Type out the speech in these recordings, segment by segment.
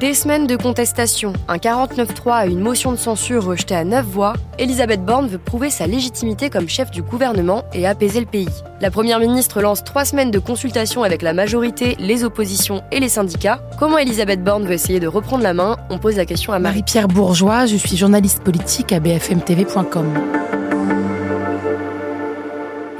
Des semaines de contestation, un 49-3 et une motion de censure rejetée à 9 voix, Elisabeth Borne veut prouver sa légitimité comme chef du gouvernement et apaiser le pays. La Première ministre lance trois semaines de consultation avec la majorité, les oppositions et les syndicats. Comment Elisabeth Borne veut essayer de reprendre la main? On pose la question à Marie-Pierre Bourgeois, je suis journaliste politique à bfmtv.com.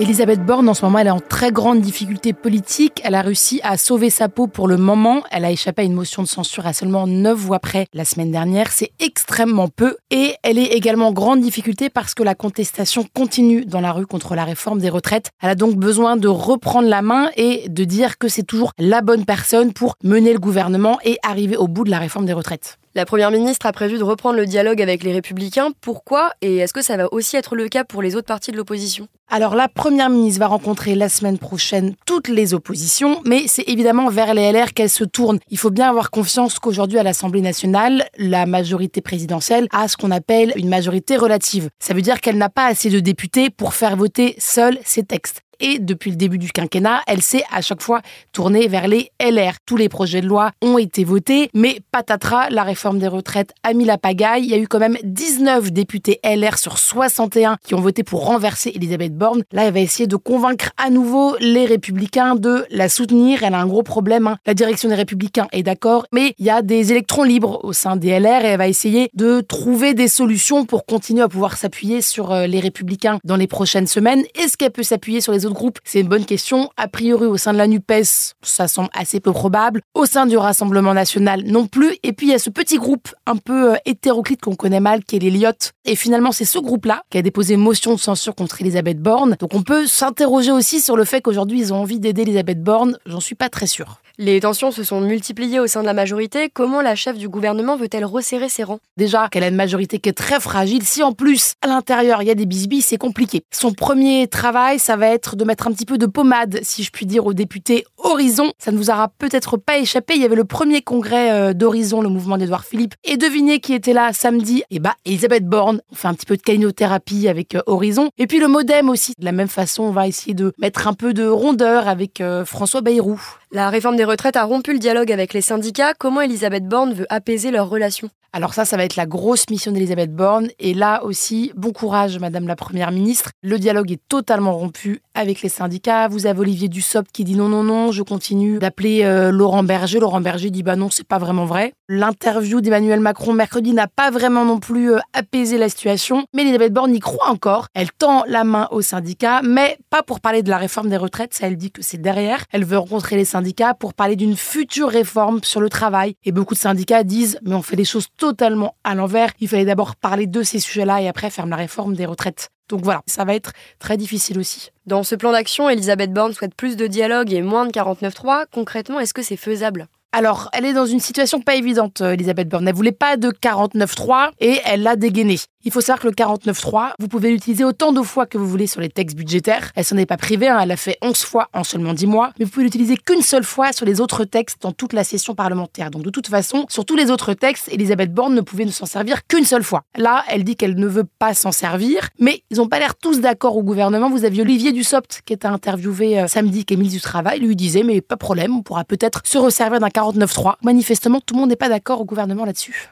Elisabeth Borne, en ce moment, elle est en très grande difficulté politique. Elle a réussi à sauver sa peau pour le moment. Elle a échappé à une motion de censure à seulement 9 voix près la semaine dernière. C'est extrêmement peu. Et elle est également en grande difficulté parce que la contestation continue dans la rue contre la réforme des retraites. Elle a donc besoin de reprendre la main et de dire que c'est toujours la bonne personne pour mener le gouvernement et arriver au bout de la réforme des retraites. La Première ministre a prévu de reprendre le dialogue avec les Républicains. Pourquoi Et est-ce que ça va aussi être le cas pour les autres partis de l'opposition? Alors la Première ministre va rencontrer la semaine prochaine toutes les oppositions, mais c'est évidemment vers les LR qu'elle se tourne. Il faut bien avoir confiance qu'aujourd'hui à l'Assemblée nationale, la majorité présidentielle a ce qu'on appelle une majorité relative. Ça veut dire qu'elle n'a pas assez de députés pour faire voter seuls ses textes et depuis le début du quinquennat, elle s'est à chaque fois tournée vers les LR. Tous les projets de loi ont été votés, mais patatras, la réforme des retraites a mis la pagaille. Il y a eu quand même 19 députés LR sur 61 qui ont voté pour renverser Elisabeth Borne. Là, elle va essayer de convaincre à nouveau les républicains de la soutenir. Elle a un gros problème. Hein. La direction des républicains est d'accord, mais il y a des électrons libres au sein des LR et elle va essayer de trouver des solutions pour continuer à pouvoir s'appuyer sur euh, les républicains dans les prochaines semaines. Est-ce qu'elle peut s'appuyer sur les groupe C'est une bonne question. A priori, au sein de la NUPES, ça semble assez peu probable. Au sein du Rassemblement national, non plus. Et puis, il y a ce petit groupe un peu euh, hétéroclite qu'on connaît mal, qui est l'Eliott. Et finalement, c'est ce groupe-là qui a déposé motion de censure contre Elisabeth Borne. Donc, on peut s'interroger aussi sur le fait qu'aujourd'hui, ils ont envie d'aider Elisabeth Borne. J'en suis pas très sûre. Les tensions se sont multipliées au sein de la majorité. Comment la chef du gouvernement veut-elle resserrer ses rangs? Déjà qu'elle a une majorité qui est très fragile. Si en plus, à l'intérieur, il y a des bisbis, c'est compliqué. Son premier travail, ça va être de mettre un petit peu de pommade, si je puis dire, au député Horizon. Ça ne vous aura peut-être pas échappé. Il y avait le premier congrès euh, d'Horizon, le mouvement d'Edouard Philippe. Et devinez qui était là samedi? Eh bah, Elisabeth Borne. On fait un petit peu de calinothérapie avec euh, Horizon. Et puis le modem aussi. De la même façon, on va essayer de mettre un peu de rondeur avec euh, François Bayrou. La réforme des retraites a rompu le dialogue avec les syndicats. Comment Elisabeth Borne veut apaiser leurs relations alors ça, ça va être la grosse mission d'Elisabeth Borne. Et là aussi, bon courage, Madame la Première ministre. Le dialogue est totalement rompu avec les syndicats. Vous avez Olivier Dussopt qui dit non, non, non, je continue d'appeler euh, Laurent Berger. Laurent Berger dit bah non, c'est pas vraiment vrai. L'interview d'Emmanuel Macron mercredi n'a pas vraiment non plus euh, apaisé la situation. Mais Elisabeth Borne y croit encore. Elle tend la main aux syndicats, mais pas pour parler de la réforme des retraites. Ça, elle dit que c'est derrière. Elle veut rencontrer les syndicats pour parler d'une future réforme sur le travail. Et beaucoup de syndicats disent mais on fait les choses totalement à l'envers. Il fallait d'abord parler de ces sujets-là et après faire la réforme des retraites. Donc voilà, ça va être très difficile aussi. Dans ce plan d'action, Elisabeth Borne souhaite plus de dialogue et moins de 49.3. Concrètement, est-ce que c'est faisable? Alors, elle est dans une situation pas évidente, euh, Elisabeth Borne. Elle voulait pas de 49.3 et elle l'a dégainé. Il faut savoir que le 49.3, vous pouvez l'utiliser autant de fois que vous voulez sur les textes budgétaires. Elle s'en est pas privée, hein. elle l'a fait 11 fois en seulement 10 mois, mais vous pouvez l'utiliser qu'une seule fois sur les autres textes dans toute la session parlementaire. Donc de toute façon, sur tous les autres textes, Elisabeth Borne ne pouvait ne s'en servir qu'une seule fois. Là, elle dit qu'elle ne veut pas s'en servir, mais ils n'ont pas l'air tous d'accord au gouvernement. Vous aviez Olivier Dussopt qui était interviewé euh, samedi, qui est ministre du Travail, lui disait mais pas de problème, on pourra peut-être se resservir d'un 49.3. Manifestement, tout le monde n'est pas d'accord au gouvernement là-dessus.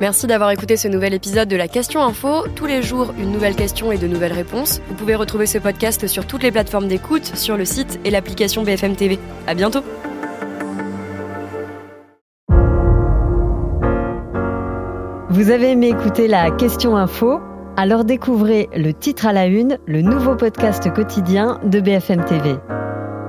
Merci d'avoir écouté ce nouvel épisode de la Question Info. Tous les jours, une nouvelle question et de nouvelles réponses. Vous pouvez retrouver ce podcast sur toutes les plateformes d'écoute, sur le site et l'application BFM TV. À bientôt. Vous avez aimé écouter la Question Info Alors découvrez le titre à la une, le nouveau podcast quotidien de BFM TV.